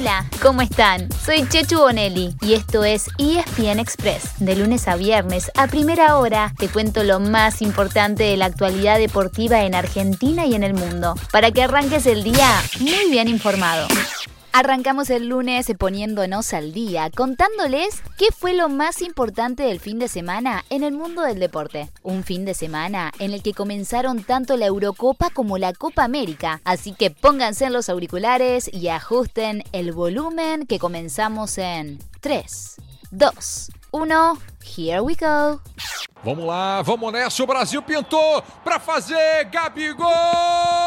Hola, ¿cómo están? Soy Chechu Bonelli y esto es ESPN Express. De lunes a viernes, a primera hora, te cuento lo más importante de la actualidad deportiva en Argentina y en el mundo, para que arranques el día muy bien informado. Arrancamos el lunes poniéndonos al día, contándoles qué fue lo más importante del fin de semana en el mundo del deporte. Un fin de semana en el que comenzaron tanto la Eurocopa como la Copa América, así que pónganse en los auriculares y ajusten el volumen que comenzamos en 3, 2, 1, here we go. Vamos lá, vamos nessa, o Brasil pintou para fazer Gabigol!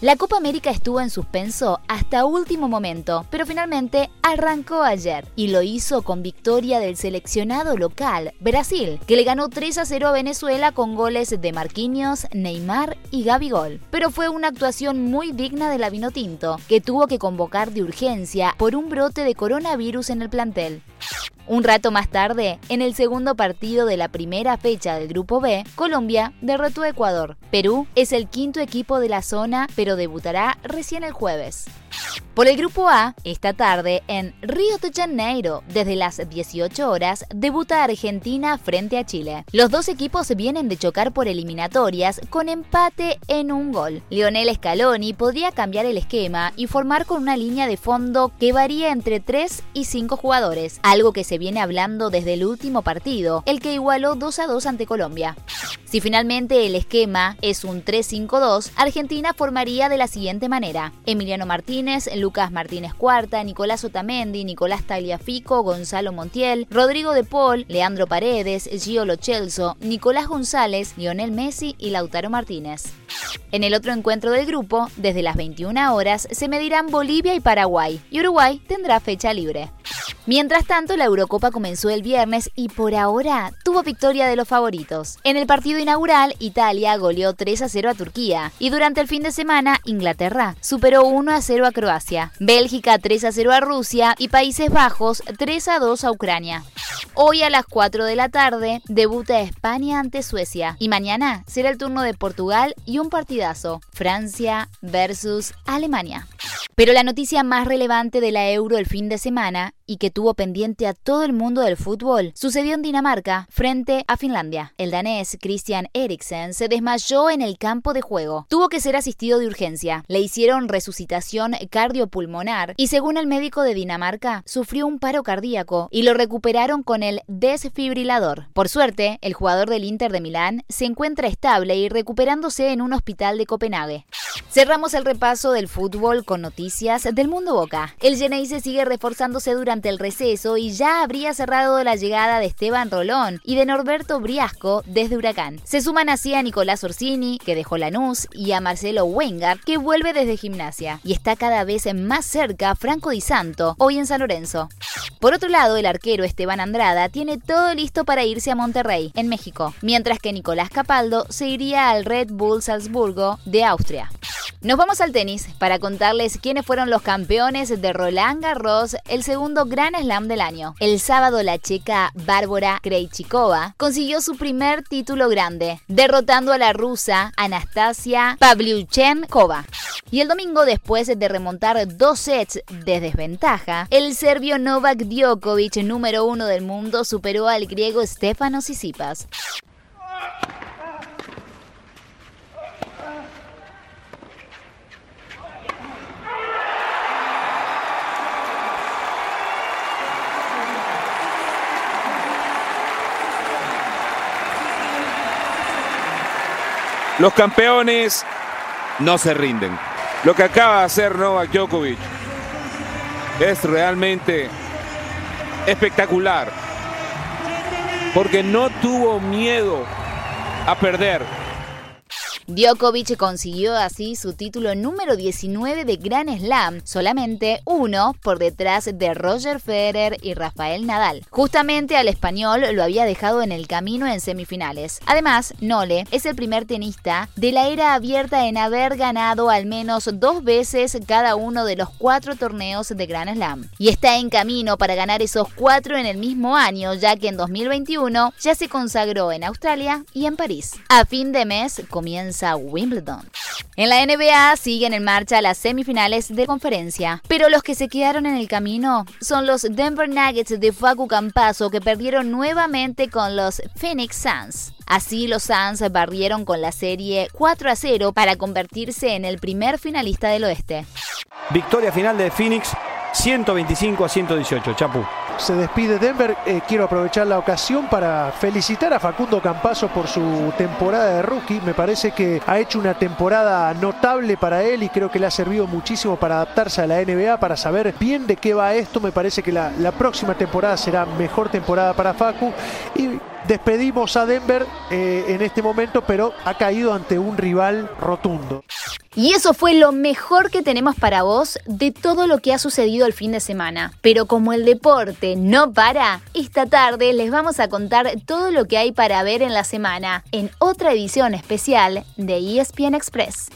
La Copa América estuvo en suspenso hasta último momento, pero finalmente arrancó ayer y lo hizo con victoria del seleccionado local, Brasil, que le ganó 3 a 0 a Venezuela con goles de Marquinhos, Neymar y Gabigol. Pero fue una actuación muy digna de la Vinotinto, que tuvo que convocar de urgencia por un brote de coronavirus en el plantel. Un rato más tarde, en el segundo partido de la primera fecha del Grupo B, Colombia derrotó a Ecuador. Perú es el quinto equipo de la zona, pero debutará recién el jueves. Por el Grupo A, esta tarde en Río de Janeiro, desde las 18 horas, debuta Argentina frente a Chile. Los dos equipos vienen de chocar por eliminatorias con empate en un gol. Lionel Scaloni podría cambiar el esquema y formar con una línea de fondo que varía entre 3 y 5 jugadores, algo que se viene hablando desde el último partido, el que igualó 2 a 2 ante Colombia. Si finalmente el esquema es un 3-5-2, Argentina formaría de la siguiente manera: Emiliano Martínez, Lucas Martínez Cuarta, Nicolás Otamendi, Nicolás Tagliafico, Gonzalo Montiel, Rodrigo de Paul, Leandro Paredes, Gio Lochelso, Nicolás González, Lionel Messi y Lautaro Martínez. En el otro encuentro del grupo, desde las 21 horas, se medirán Bolivia y Paraguay, y Uruguay tendrá fecha libre. Mientras tanto, la Eurocopa comenzó el viernes y por ahora tuvo victoria de los favoritos. En el partido inaugural, Italia goleó 3 a 0 a Turquía y durante el fin de semana, Inglaterra superó 1 a 0 a Croacia, Bélgica 3 a 0 a Rusia y Países Bajos 3 a 2 a Ucrania. Hoy a las 4 de la tarde debuta España ante Suecia y mañana será el turno de Portugal y un partidazo, Francia versus Alemania. Pero la noticia más relevante de la Euro el fin de semana y que tuvo pendiente a todo el mundo del fútbol sucedió en Dinamarca frente a Finlandia. El danés Christian Eriksen se desmayó en el campo de juego. Tuvo que ser asistido de urgencia. Le hicieron resucitación cardiopulmonar y según el médico de Dinamarca sufrió un paro cardíaco y lo recuperaron con el desfibrilador. Por suerte, el jugador del Inter de Milán se encuentra estable y recuperándose en un hospital de Copenhague. Cerramos el repaso del fútbol con noticias del mundo Boca. El se sigue reforzándose durante el receso y ya habría cerrado la llegada de Esteban Rolón y de Norberto Briasco desde Huracán. Se suman así a Nicolás Orsini, que dejó Lanús, y a Marcelo Wenger, que vuelve desde Gimnasia. Y está cada vez más cerca Franco Di Santo, hoy en San Lorenzo. Por otro lado, el arquero Esteban Andrada tiene todo listo para irse a Monterrey, en México, mientras que Nicolás Capaldo se iría al Red Bull Salzburgo de Austria. Nos vamos al tenis para contarles quiénes fueron los campeones de Roland Garros, el segundo Gran Slam del año. El sábado la checa Bárbara Krejcikova consiguió su primer título grande, derrotando a la rusa Anastasia Pavlyuchenkova. Y el domingo, después de remontar dos sets de desventaja, el serbio Novak Djokovic, número uno del mundo, superó al griego Stefanos Tsitsipas. Los campeones no se rinden. Lo que acaba de hacer Novak Djokovic es realmente espectacular. Porque no tuvo miedo a perder. Djokovic consiguió así su título número 19 de Grand Slam, solamente uno por detrás de Roger Federer y Rafael Nadal. Justamente al español lo había dejado en el camino en semifinales. Además, Nole es el primer tenista de la era abierta en haber ganado al menos dos veces cada uno de los cuatro torneos de Grand Slam. Y está en camino para ganar esos cuatro en el mismo año, ya que en 2021 ya se consagró en Australia y en París. A fin de mes comienza Wimbledon. En la NBA siguen en marcha las semifinales de conferencia, pero los que se quedaron en el camino son los Denver Nuggets de Facu Campaso que perdieron nuevamente con los Phoenix Suns. Así los Suns barrieron con la serie 4 a 0 para convertirse en el primer finalista del oeste. Victoria final de Phoenix 125 a 118, Chapu. Se despide Denver. Eh, quiero aprovechar la ocasión para felicitar a Facundo Campaso por su temporada de rookie. Me parece que ha hecho una temporada notable para él y creo que le ha servido muchísimo para adaptarse a la NBA, para saber bien de qué va esto. Me parece que la, próxima temporada será mejor temporada para Facu. Y despedimos a Denver eh, en este momento, pero ha caído ante un rival rotundo. Y eso fue lo mejor que tenemos para vos de todo lo que ha sucedido el fin de semana. Pero como el deporte no para, esta tarde les vamos a contar todo lo que hay para ver en la semana en otra edición especial de ESPN Express.